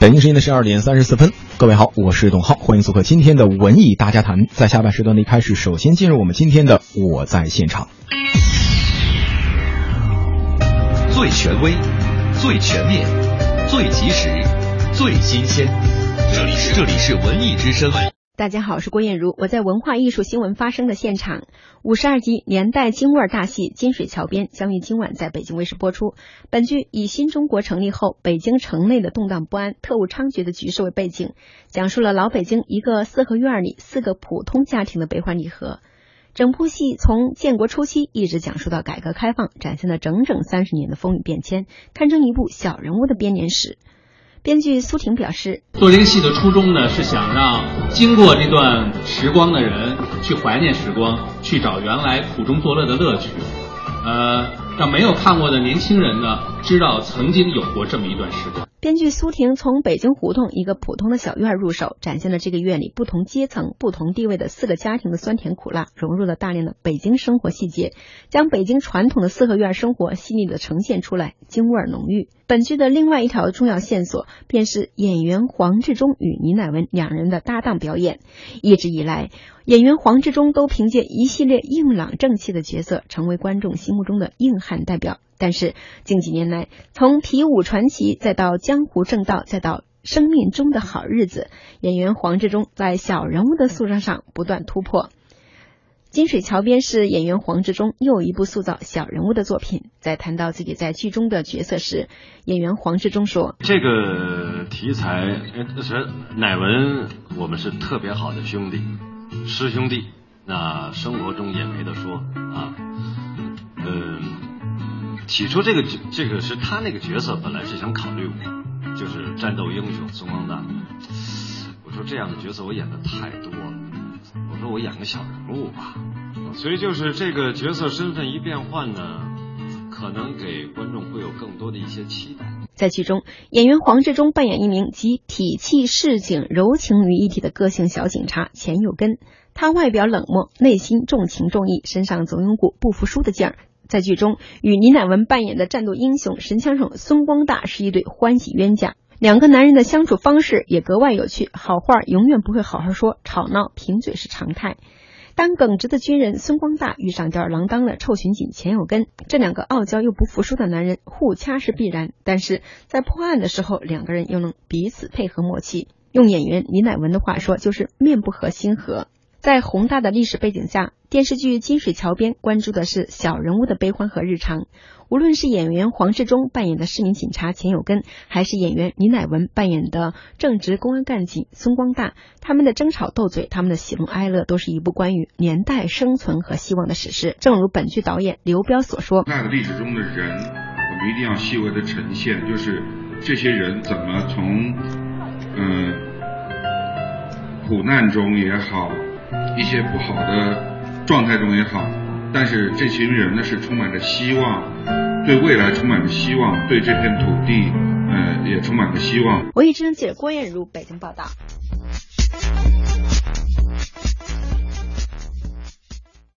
北京时间的十二点三十四分，各位好，我是董浩，欢迎做客今天的文艺大家谈。在下半时段的一开始，首先进入我们今天的我在现场。最权威、最全面、最及时、最新鲜，这里是这里是文艺之声。大家好，我是郭艳茹，我在文化艺术新闻发生的现场。五十二集年代京味儿大戏《金水桥边》将于今晚在北京卫视播出。本剧以新中国成立后北京城内的动荡不安、特务猖獗的局势为背景，讲述了老北京一个四合院里四个普通家庭的悲欢离合。整部戏从建国初期一直讲述到改革开放，展现了整整三十年的风雨变迁，堪称一部小人物的编年史。编剧苏婷表示，做这个戏的初衷呢，是想让经过这段时光的人去怀念时光，去找原来苦中作乐的乐趣，呃，让没有看过的年轻人呢，知道曾经有过这么一段时光。编剧苏婷从北京胡同一个普通的小院入手，展现了这个院里不同阶层、不同地位的四个家庭的酸甜苦辣，融入了大量的北京生活细节，将北京传统的四合院生活细腻的呈现出来，京味儿浓郁。本剧的另外一条重要线索，便是演员黄志忠与倪乃文两人的搭档表演。一直以来，演员黄志忠都凭借一系列硬朗正气的角色，成为观众心目中的硬汉代表。但是近几年来，从《皮武传奇》再到《江湖正道》，再到《生命中的好日子》，演员黄志忠在小人物的塑造上不断突破。《金水桥边》是演员黄志忠又一部塑造小人物的作品。在谈到自己在剧中的角色时，演员黄志忠说：“这个题材，是乃文，我们是特别好的兄弟，师兄弟。那生活中也没得说啊，嗯。”起初这个这个是他那个角色，本来是想考虑我，就是战斗英雄孙光大。我说这样的角色我演的太多了，我说我演个小人物吧。所以就是这个角色身份一变换呢，可能给观众会有更多的一些期待。在剧中，演员黄志忠扮演一名集体气、市井、柔情于一体的个性小警察钱有根。他外表冷漠，内心重情重义，身上总有股不服输的劲儿。在剧中，与倪乃文扮演的战斗英雄神枪手孙光大是一对欢喜冤家。两个男人的相处方式也格外有趣，好话永远不会好好说，吵闹贫嘴是常态。当耿直的军人孙光大遇上吊儿郎当的臭巡警钱有根，这两个傲娇又不服输的男人互掐是必然，但是在破案的时候，两个人又能彼此配合默契。用演员倪乃文的话说，就是面不和心和。在宏大的历史背景下，电视剧《金水桥边》关注的是小人物的悲欢和日常。无论是演员黄志忠扮演的市民警察钱有根，还是演员李乃文扮演的正直公安干警孙光大，他们的争吵斗嘴，他们的喜怒哀乐，都是一部关于年代生存和希望的史诗。正如本剧导演刘彪所说：“那个历史中的人，我们一定要细微的呈现，就是这些人怎么从嗯苦难中也好。”一些不好的状态中也好，但是这群人呢是充满着希望，对未来充满着希望，对这片土地，呃，也充满着希望。我一直能记者郭艳茹北京报道。